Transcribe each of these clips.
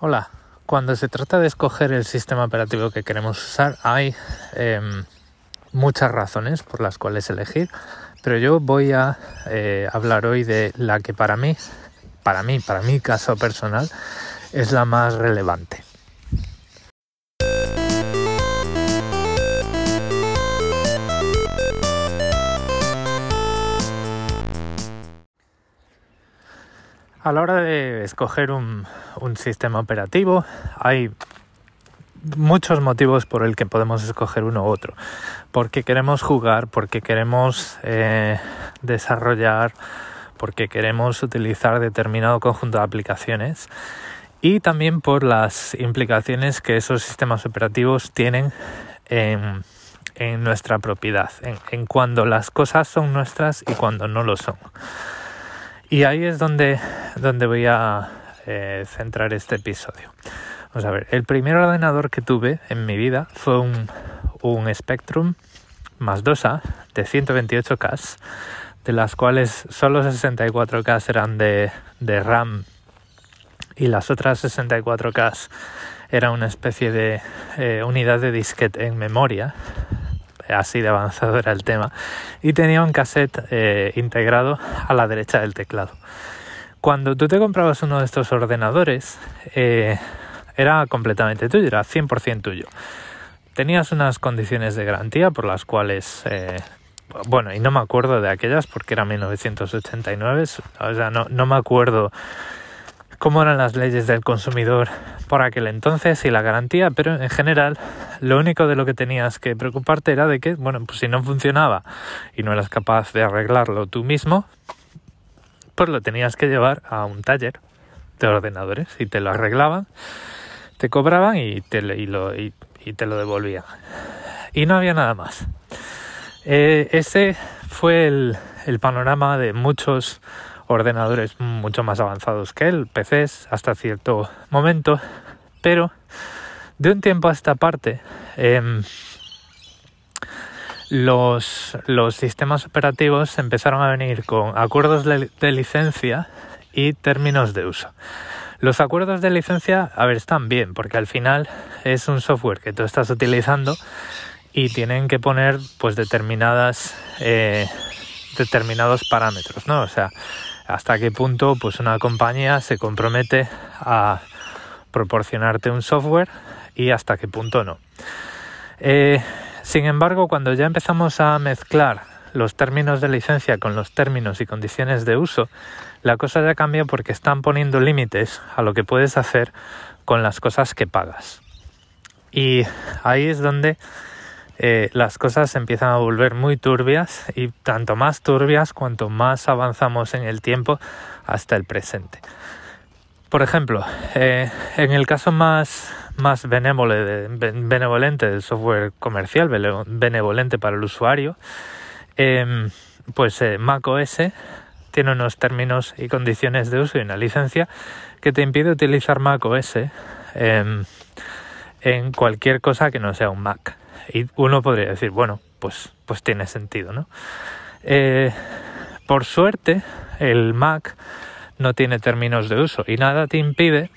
Hola, cuando se trata de escoger el sistema operativo que queremos usar hay eh, muchas razones por las cuales elegir, pero yo voy a eh, hablar hoy de la que para mí, para mí, para mi caso personal, es la más relevante. A la hora de escoger un, un, sistema operativo hay muchos motivos por el que podemos escoger uno u otro. Porque queremos jugar, porque queremos eh, desarrollar, porque queremos utilizar determinado conjunto de aplicaciones y también por las implicaciones que esos sistemas operativos tienen en, nuestra propiedad, en, en cuando las cosas son nuestras y cuando no lo son. Y ahí es donde, donde voy a eh, centrar este episodio. Vamos a ver, el primer ordenador que tuve en mi vida fue un, un Spectrum más 2A de 128K, de las cuales solo 64K eran de, de RAM y las otras 64K era una especie de eh, unidad de disquete en memoria así de avanzado era el tema, y tenía un cassette eh, integrado a la derecha del teclado. Cuando tú te comprabas uno de estos ordenadores, eh, era completamente tuyo, era 100% tuyo. Tenías unas condiciones de garantía por las cuales, eh, bueno, y no me acuerdo de aquellas porque era 1989, o sea, no, no me acuerdo cómo eran las leyes del consumidor por aquel entonces y la garantía, pero en general lo único de lo que tenías que preocuparte era de que, bueno, pues si no funcionaba y no eras capaz de arreglarlo tú mismo, pues lo tenías que llevar a un taller de ordenadores y te lo arreglaban, te cobraban y te, lo, y, te lo devolvían. Y no había nada más. Eh, ese fue el, panorama de muchos ordenadores mucho más avanzados que él, PCs hasta cierto momento, pero de un tiempo a esta parte eh, los, sistemas operativos empezaron a venir con acuerdos de, de licencia y términos de uso. Los acuerdos de licencia, a ver, están bien, porque al final es un software que tú estás utilizando y tienen que poner pues determinadas eh, determinados parámetros, ¿no? O sea, hasta qué punto pues una compañía se compromete a proporcionarte un software y hasta qué punto no. Eh, sin embargo, cuando ya empezamos a mezclar los términos de licencia con los términos y condiciones de uso, la cosa ya cambia porque están poniendo límites a lo que puedes hacer con las cosas que pagas. Y ahí es donde eh, las cosas empiezan a volver muy turbias y tanto más turbias cuanto más avanzamos en el tiempo hasta el presente. Por ejemplo, eh, en el caso más, más benevolente del software comercial, benevolente para el usuario, em, pues eh, macOS tiene unos términos y condiciones de uso y una licencia que te impide utilizar macOS em, en cualquier cosa que no sea un Mac. Y uno podría decir, bueno, pues, pues tiene sentido, ¿no? Eh, por suerte, el Mac no tiene términos de uso y nada te impide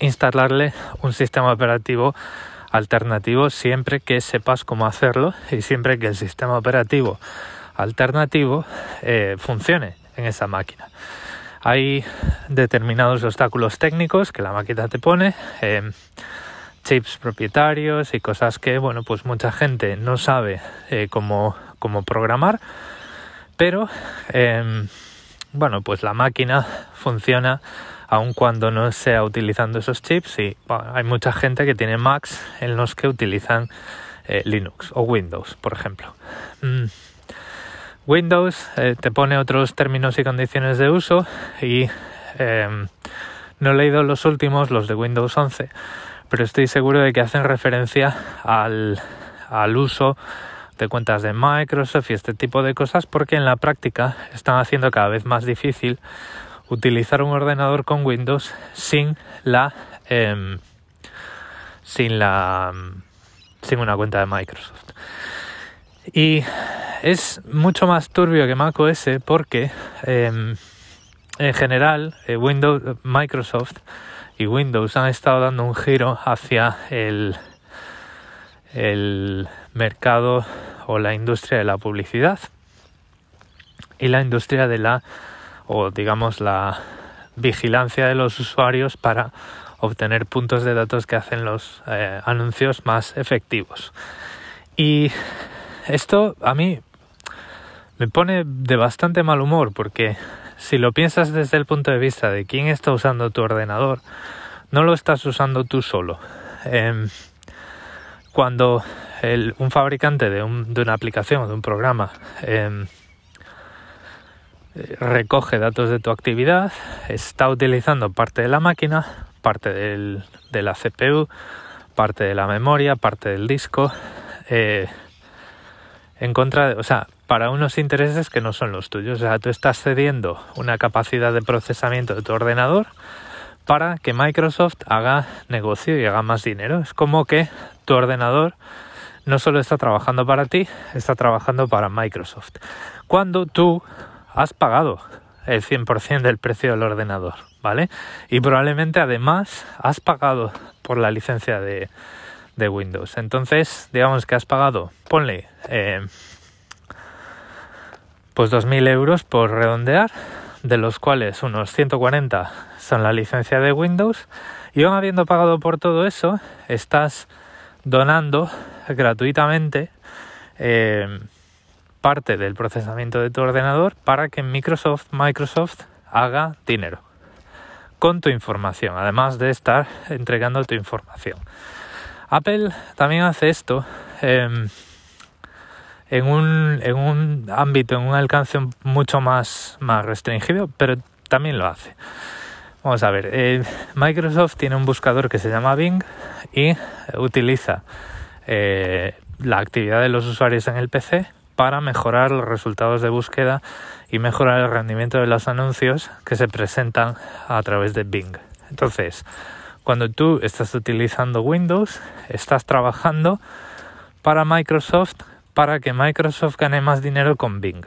instalarle un sistema operativo alternativo siempre que sepas cómo hacerlo y siempre que el sistema operativo alternativo eh, funcione en esa máquina. Hay determinados obstáculos técnicos que la máquina te pone. Eh, chips propietarios y cosas que, bueno, pues mucha gente no sabe eh, cómo, cómo, programar, pero, eh, bueno, pues la máquina funciona aun cuando no sea utilizando esos chips y hay mucha gente que tiene Macs en los que utilizan eh, Linux o Windows, por ejemplo. Mm. Windows eh, te pone otros términos y condiciones de uso y em, no he leído los últimos, los de Windows 11, pero estoy seguro de que hacen referencia al, al uso de cuentas de Microsoft y este tipo de cosas porque en la práctica están haciendo cada vez más difícil utilizar un ordenador con Windows sin la eh, sin la sin una cuenta de Microsoft. Y es mucho más turbio que macOS porque eh, en general eh, Windows Microsoft y Windows han estado dando un giro hacia el, el mercado o la industria de la publicidad y la industria de la o digamos la vigilancia de los usuarios para obtener puntos de datos que hacen los eh, anuncios más efectivos. Y esto a mí me pone de bastante mal humor porque si lo piensas desde el punto de vista de quién está usando tu ordenador, no lo estás usando tú solo. Em, cuando un fabricante de, una aplicación o de un programa em, recoge datos de tu actividad, está utilizando parte de la máquina, parte de la CPU, parte de la memoria, parte del disco, eh, en contra de, o sea, para unos intereses que no son los tuyos. O sea, tú estás cediendo una capacidad de procesamiento de tu ordenador para que Microsoft haga negocio y haga más dinero. Es como que tu ordenador no solo está trabajando para ti, está trabajando para Microsoft. Cuando tú has pagado el 100% del precio del ordenador, ¿vale? Y probablemente además has pagado por la licencia de, Windows. Entonces, digamos que has pagado, ponle, eh, pues 2.000 euros por redondear, de los cuales unos 140 son la licencia de Windows. Y aún habiendo pagado por todo eso, estás donando gratuitamente eh, parte del procesamiento de tu ordenador para que Microsoft, Microsoft haga dinero con tu información, además de estar entregando tu información. Apple también hace esto em, en, un, en, un, ámbito, en un alcance mucho más, más restringido, pero también lo hace. Vamos a ver, eh, Microsoft tiene un buscador que se llama Bing y utiliza eh, la actividad de los usuarios en el PC para mejorar los resultados de búsqueda y mejorar el rendimiento de los anuncios que se presentan a través de Bing. Entonces, cuando tú estás utilizando Windows, estás trabajando para Microsoft para que Microsoft gane más dinero con Bing.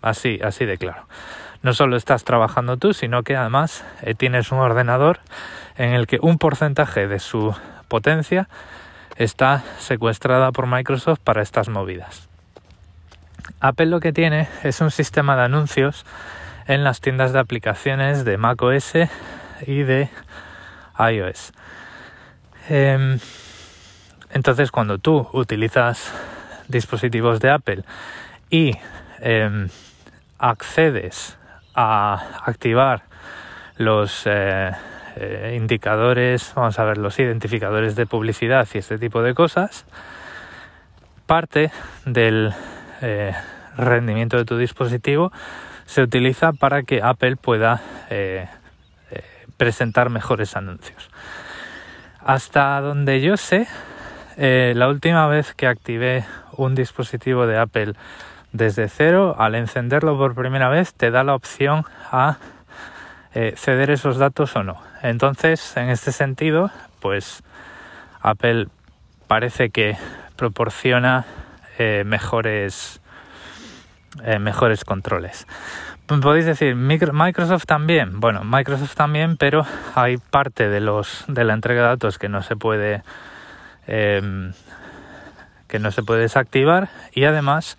Así, así de claro. No solo estás trabajando tú, sino que además eh, tienes un ordenador en el que un porcentaje de su potencia está secuestrada por Microsoft para estas movidas. Apple lo que tiene es un sistema de anuncios en las tiendas de aplicaciones de macOS y de iOS. Em, entonces, cuando tú utilizas dispositivos de Apple y em, accedes a activar los eh, eh, indicadores, vamos a ver, los identificadores de publicidad y este tipo de cosas, parte del eh, rendimiento de tu dispositivo se utiliza para que Apple pueda eh, eh, presentar mejores anuncios. Hasta donde yo sé, la última vez que activé un dispositivo de Apple desde cero, al encenderlo por primera vez, te da la opción a ceder esos datos o no. Entonces, en este sentido, pues Apple parece que proporciona eh, mejores, eh, mejores controles. Podéis decir, Microsoft también. Bueno, Microsoft también, pero hay parte de los de la entrega de datos que no se puede em, que no se puede desactivar y además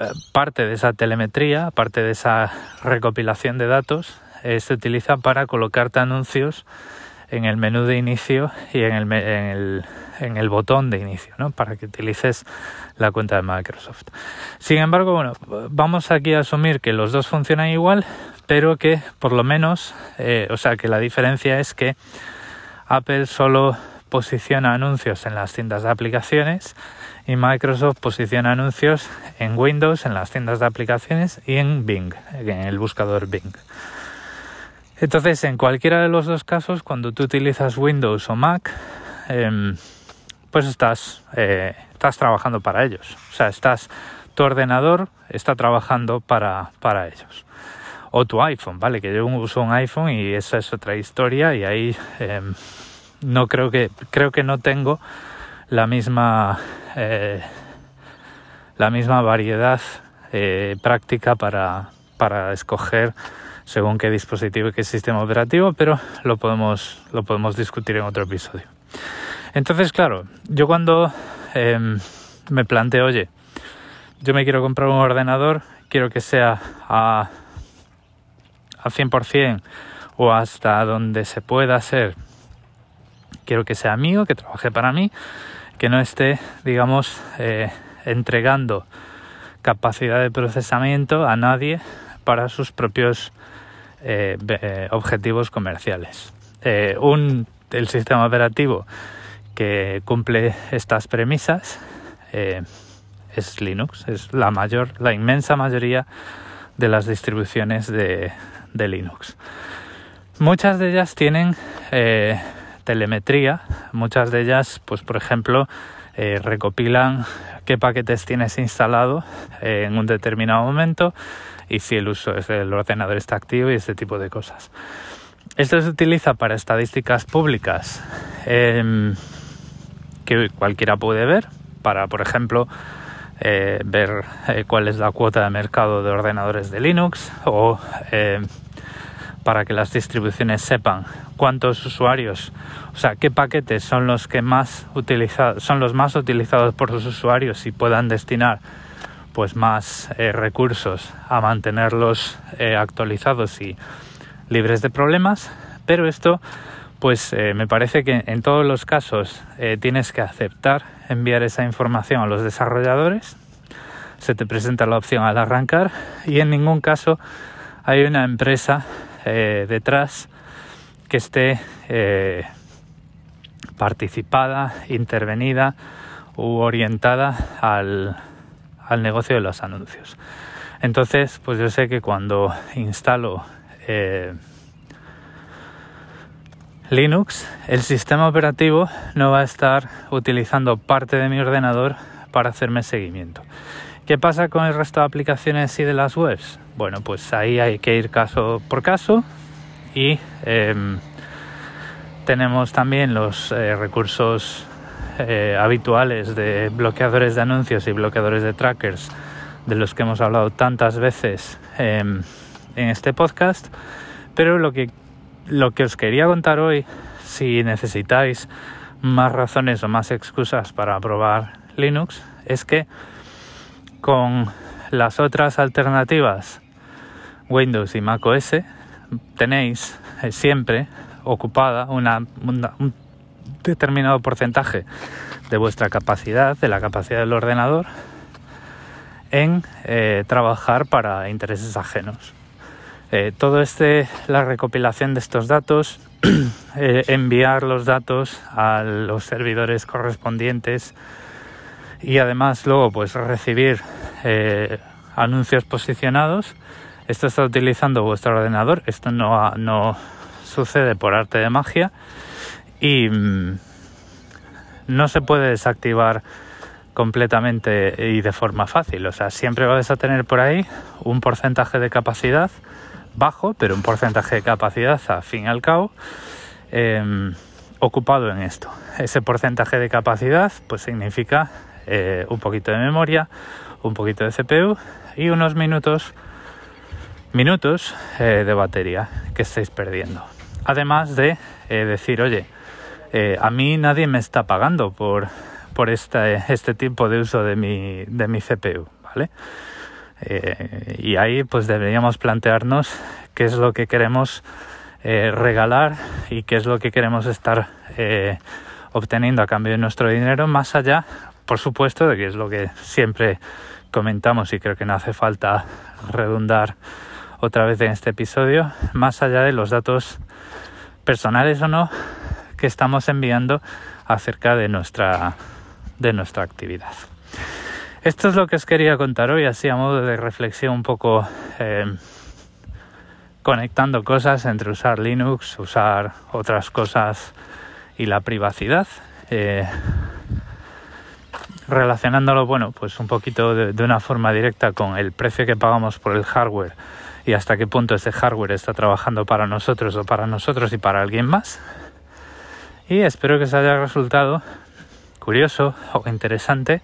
eh, parte de esa telemetría, parte de esa recopilación de datos, se utiliza para colocarte anuncios en el menú de inicio y en el, botón de inicio, ¿no? Para que utilices la cuenta de Microsoft. Sin embargo, bueno, vamos aquí a asumir que los dos funcionan igual, pero que por lo menos, eh, o sea, que la diferencia es que Apple solo posiciona anuncios en las tiendas de aplicaciones y Microsoft posiciona anuncios en Windows, en las tiendas de aplicaciones y en Bing, en el buscador Bing. Entonces, en cualquiera de los dos casos, cuando tú utilizas Windows o Mac, em, pues estás, eh, estás trabajando para ellos. O sea, estás, tu ordenador está trabajando para, para ellos. O tu iPhone, ¿vale? Que yo uso un iPhone y esa es otra historia y ahí em, no creo que, creo que no tengo la misma, eh, la misma variedad eh, práctica para, para escoger según qué dispositivo y qué sistema operativo, pero lo podemos, lo podemos discutir en otro episodio. Entonces, claro, yo cuando em, me planteo, oye, yo me quiero comprar un ordenador, quiero que sea a, a 100% o hasta donde se pueda hacer, quiero que sea mío, que trabaje para mí, que no esté, digamos, eh, entregando capacidad de procesamiento a nadie para sus propios eh, eh, objetivos comerciales. un, el sistema operativo que cumple estas premisas es Linux, es la mayor, la inmensa mayoría de las distribuciones de, de Linux. Muchas de ellas tienen telemetría, muchas de ellas, pues por ejemplo, eh, recopilan qué paquetes tienes instalado eh, en un determinado momento y si el uso el ordenador está activo y ese tipo de cosas. Esto se utiliza para estadísticas públicas em, que cualquiera puede ver, para por ejemplo eh, ver cuál es la cuota de mercado de ordenadores de Linux o para que las distribuciones sepan cuántos usuarios, o sea, qué paquetes son los que más utilizados, son los más utilizados por los usuarios y puedan destinar pues más eh, recursos a mantenerlos eh, actualizados y libres de problemas, pero esto pues eh, me parece que en todos los casos tienes que aceptar enviar esa información a los desarrolladores, se te presenta la opción al arrancar y en ningún caso hay una empresa eh, detrás que esté eh, participada, intervenida u orientada al, negocio de los anuncios. Entonces, pues yo sé que cuando instalo eh, Linux, el sistema operativo no va a estar utilizando parte de mi ordenador para hacerme seguimiento. ¿Qué pasa con el resto de aplicaciones y de las webs? Bueno, pues ahí hay que ir caso por caso y em, tenemos también los eh, recursos eh, habituales de bloqueadores de anuncios y bloqueadores de trackers de los que hemos hablado tantas veces em, en este podcast. Pero lo que, lo que os quería contar hoy, si necesitáis más razones o más excusas para probar Linux, es que con las otras alternativas Windows y Mac OS tenéis eh, siempre ocupada una, un determinado porcentaje de vuestra capacidad, de la capacidad del ordenador, en eh, trabajar para intereses ajenos. Eh, todo este, la recopilación de estos datos, enviar los datos a los servidores correspondientes, y además luego pues recibir eh, anuncios posicionados. Esto está utilizando vuestro ordenador, esto no, no sucede por arte de magia y mm, no se puede desactivar completamente y de forma fácil. O sea, siempre vais a tener por ahí un porcentaje de capacidad bajo, pero un porcentaje de capacidad a fin y al cabo em, ocupado en esto. Ese porcentaje de capacidad pues significa eh, un poquito de memoria, un poquito de CPU y unos minutos minutos eh, de batería que estáis perdiendo. Además de eh, decir, oye, a mí nadie me está pagando por, por este, este tipo de uso de mi, de mi CPU, ¿vale? y ahí pues deberíamos plantearnos qué es lo que queremos regalar y qué es lo que queremos estar obteniendo a cambio de nuestro dinero más allá por supuesto, de que es lo que siempre comentamos y creo que no hace falta redundar otra vez en este episodio, más allá de los datos personales o no que estamos enviando acerca de nuestra, de nuestra actividad. Esto es lo que os quería contar hoy, así a modo de reflexión un poco eh, conectando cosas entre usar Linux, usar otras cosas y la privacidad. Eh, relacionándolo, bueno, pues un poquito de, una forma directa con el precio que pagamos por el hardware y hasta qué punto ese hardware está trabajando para nosotros o para nosotros y para alguien más. Y espero que os haya resultado curioso o interesante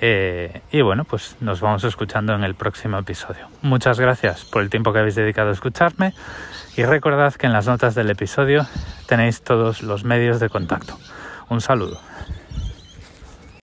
Eh, y bueno, pues nos vamos escuchando en el próximo episodio. Muchas gracias por el tiempo que habéis dedicado a escucharme y recordad que en las notas del episodio tenéis todos los medios de contacto. Un saludo.